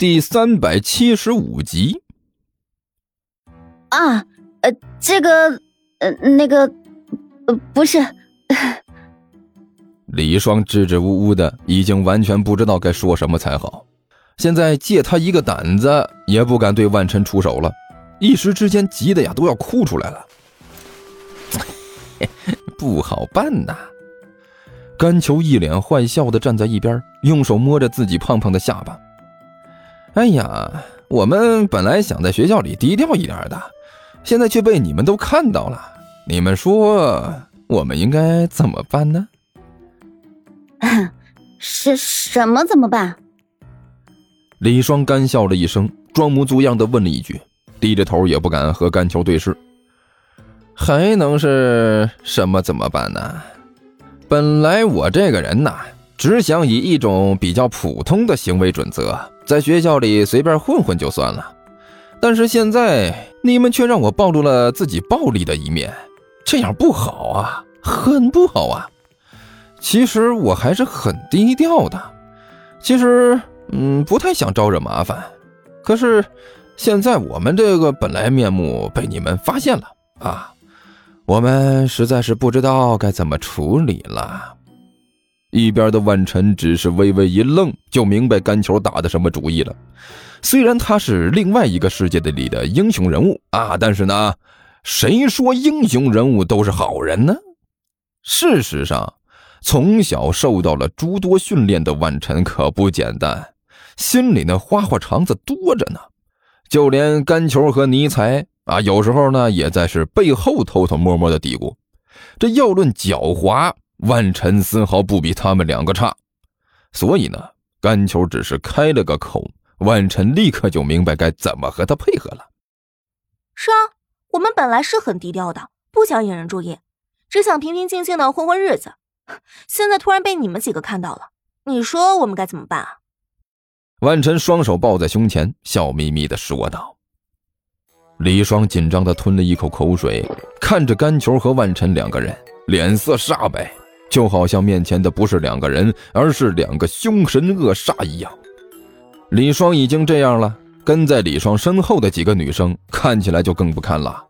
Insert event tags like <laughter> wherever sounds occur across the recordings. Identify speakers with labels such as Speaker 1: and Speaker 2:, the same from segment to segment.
Speaker 1: 第三百七十五集。
Speaker 2: 啊，呃，这个，呃，那个，呃，不是。<laughs>
Speaker 1: 李双支支吾吾的，已经完全不知道该说什么才好。现在借他一个胆子，也不敢对万晨出手了，一时之间急得呀都要哭出来了。<laughs> 不好办呐！甘球一脸坏笑的站在一边，用手摸着自己胖胖的下巴。哎呀，我们本来想在学校里低调一点的，现在却被你们都看到了。你们说我们应该怎么办呢？<laughs>
Speaker 2: 是什么怎么办？
Speaker 1: 李双干笑了一声，装模作样的问了一句，低着头也不敢和甘球对视。还能是什么怎么办呢？本来我这个人呐，只想以一种比较普通的行为准则，在学校里随便混混就算了。但是现在你们却让我暴露了自己暴力的一面，这样不好啊，很不好啊！其实我还是很低调的，其实嗯不太想招惹麻烦，可是现在我们这个本来面目被你们发现了啊，我们实在是不知道该怎么处理了。一边的万晨只是微微一愣，就明白甘球打的什么主意了。虽然他是另外一个世界的里的英雄人物啊，但是呢，谁说英雄人物都是好人呢？事实上。从小受到了诸多训练的万晨可不简单，心里那花花肠子多着呢。就连甘球和尼才啊，有时候呢也在是背后偷偷摸摸的嘀咕。这要论狡猾，万晨丝毫不比他们两个差。所以呢，甘球只是开了个口，万晨立刻就明白该怎么和他配合了。
Speaker 3: 是啊，我们本来是很低调的，不想引人注意，只想平平静静的混混日子。现在突然被你们几个看到了，你说我们该怎么办啊？
Speaker 1: 万晨双手抱在胸前，笑眯眯的说道。李双紧张的吞了一口口水，看着甘球和万晨两个人，脸色煞白，就好像面前的不是两个人，而是两个凶神恶煞一样。李双已经这样了，跟在李双身后的几个女生看起来就更不堪了。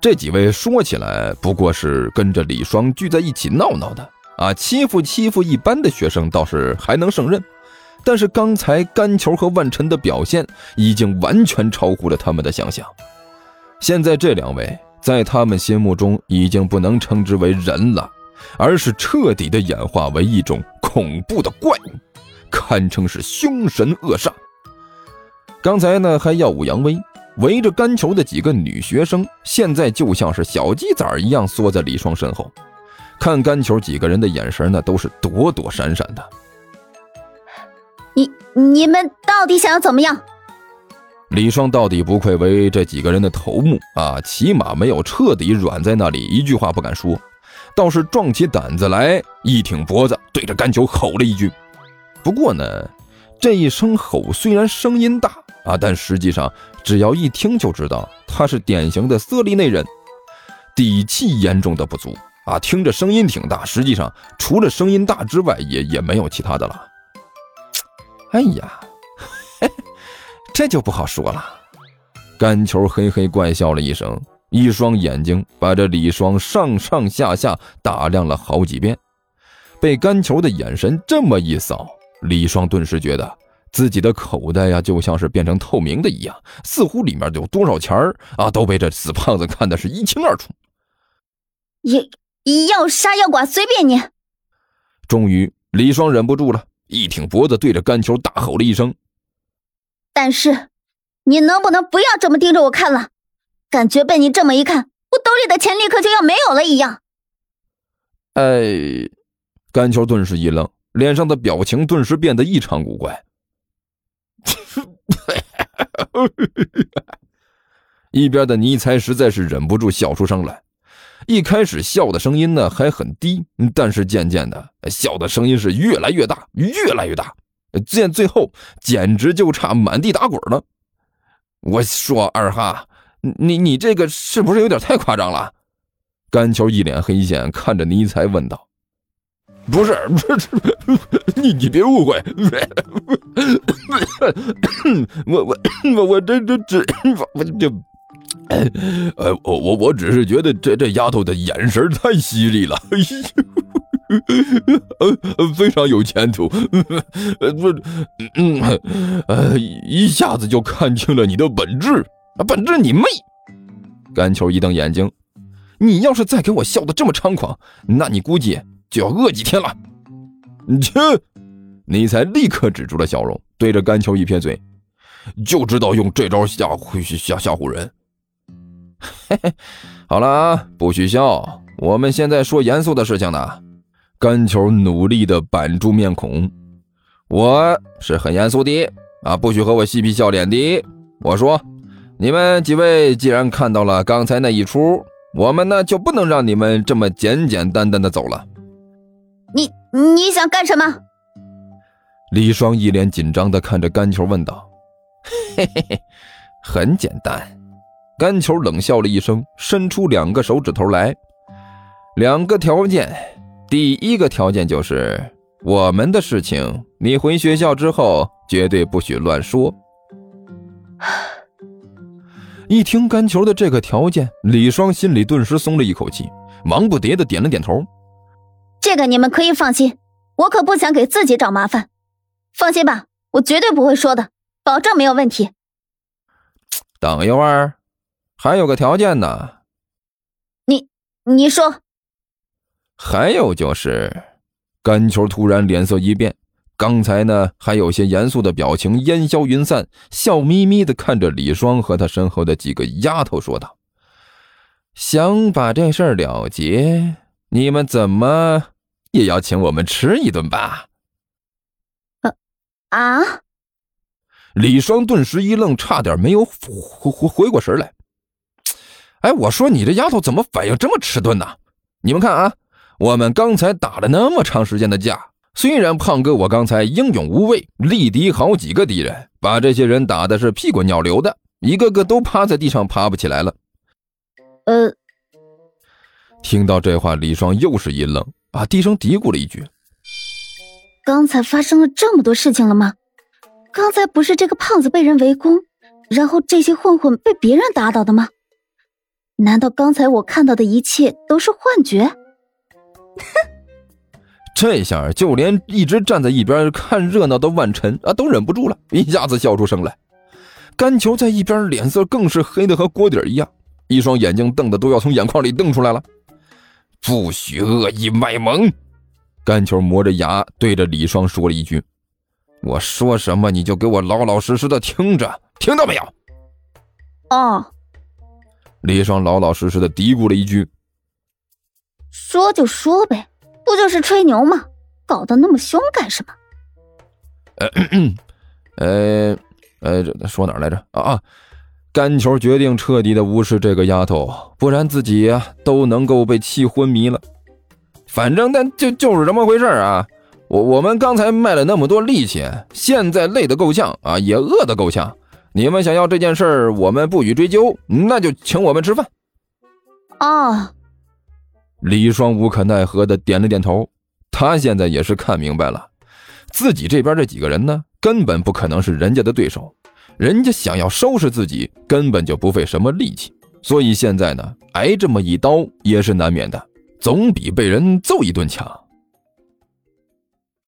Speaker 1: 这几位说起来不过是跟着李双聚在一起闹闹的。啊，欺负欺负一般的学生倒是还能胜任，但是刚才甘球和万晨的表现已经完全超乎了他们的想象。现在这两位在他们心目中已经不能称之为人了，而是彻底的演化为一种恐怖的怪物，堪称是凶神恶煞。刚才呢还耀武扬威，围着干球的几个女学生，现在就像是小鸡仔一样缩在李双身后。看干球几个人的眼神呢，都是躲躲闪闪的。
Speaker 2: 你你们到底想要怎么样？
Speaker 1: 李双到底不愧为这几个人的头目啊，起码没有彻底软在那里，一句话不敢说，倒是壮起胆子来，一挺脖子，对着甘球吼了一句。不过呢，这一声吼虽然声音大啊，但实际上只要一听就知道他是典型的色厉内荏，底气严重的不足。啊，听着声音挺大，实际上除了声音大之外，也也没有其他的了。哎呀，<laughs> 这就不好说了。甘球嘿嘿怪笑了一声，一双眼睛把这李双上上下下打量了好几遍。被甘球的眼神这么一扫，李双顿时觉得自己的口袋呀，就像是变成透明的一样，似乎里面有多少钱儿啊，都被这死胖子看的是一清二楚。
Speaker 2: 要。要杀要剐随便你。
Speaker 1: 终于，李双忍不住了，一挺脖子，对着甘球大吼了一声：“
Speaker 2: 但是，你能不能不要这么盯着我看了？感觉被你这么一看，我兜里的钱立刻就要没有了一样。”
Speaker 1: 哎，甘球顿时一愣，脸上的表情顿时变得异常古怪。一边的尼才实在是忍不住笑出声来。一开始笑的声音呢还很低，但是渐渐的笑的声音是越来越大，越来越大，见最后简直就差满地打滚了。我说二哈，你你这个是不是有点太夸张了？甘球一脸黑线，看着尼才问道：“不是，不是，你你别误会，我我我我这这这我这，呃，我我我只是觉得这这丫头的眼神太犀利了，呃，非常有前途，呃，不，嗯，呃，一下子就看清了你的本质，本质你妹！甘球一瞪眼睛，你要是再给我笑得这么猖狂，那你估计。就要饿几天了，你切！尼才立刻止住了笑容，对着甘球一撇嘴，就知道用这招吓唬吓吓唬人。嘿嘿，好了啊，不许笑，我们现在说严肃的事情呢。甘球努力的板住面孔，我是很严肃的啊，不许和我嬉皮笑脸的。我说，你们几位既然看到了刚才那一出，我们呢就不能让你们这么简简单单的走了。
Speaker 2: 你你想干什么？
Speaker 1: 李双一脸紧张的看着甘球问道：“嘿嘿嘿，很简单。”甘球冷笑了一声，伸出两个手指头来。两个条件，第一个条件就是我们的事情，你回学校之后绝对不许乱说。<sighs> 一听甘球的这个条件，李双心里顿时松了一口气，忙不迭的点了点头。
Speaker 2: 这个你们可以放心，我可不想给自己找麻烦。放心吧，我绝对不会说的，保证没有问题。
Speaker 1: 等一会儿，还有个条件呢。
Speaker 2: 你你说。
Speaker 1: 还有就是，甘球突然脸色一变，刚才呢还有些严肃的表情烟消云散，笑眯眯的看着李双和他身后的几个丫头说道：“想把这事儿了结。”你们怎么也要请我们吃一顿吧？
Speaker 2: 啊啊！
Speaker 1: 李双顿时一愣，差点没有回回回过神来。哎，我说你这丫头怎么反应这么迟钝呢？你们看啊，我们刚才打了那么长时间的架，虽然胖哥我刚才英勇无畏，力敌好几个敌人，把这些人打的是屁滚尿流的，一个个都趴在地上爬不起来了。
Speaker 2: 呃。
Speaker 1: 听到这话，李双又是一愣，啊，低声嘀咕了一句：“
Speaker 2: 刚才发生了这么多事情了吗？刚才不是这个胖子被人围攻，然后这些混混被别人打倒的吗？难道刚才我看到的一切都是幻觉？” <laughs>
Speaker 1: 哼，这下就连一直站在一边看热闹的万晨啊，都忍不住了，一下子笑出声来。甘球在一边脸色更是黑的和锅底一样，一双眼睛瞪的都要从眼眶里瞪出来了。不许恶意卖萌！甘球磨着牙对着李双说了一句：“我说什么你就给我老老实实的听着，听到没有？”
Speaker 2: 哦。
Speaker 1: 李双老老实实的嘀咕了一句：“
Speaker 2: 说就说呗，不就是吹牛吗？搞得那么凶干什么？” <coughs>
Speaker 1: 呃，呃，这说哪来着？啊啊！甘球决定彻底的无视这个丫头，不然自己呀都能够被气昏迷了。反正那就就是这么回事啊！我我们刚才卖了那么多力气，现在累得够呛啊，也饿得够呛。你们想要这件事我们不予追究，那就请我们吃饭。
Speaker 2: 哦，
Speaker 1: 李双无可奈何的点了点头。他现在也是看明白了，自己这边这几个人呢，根本不可能是人家的对手。人家想要收拾自己，根本就不费什么力气，所以现在呢，挨这么一刀也是难免的，总比被人揍一顿强。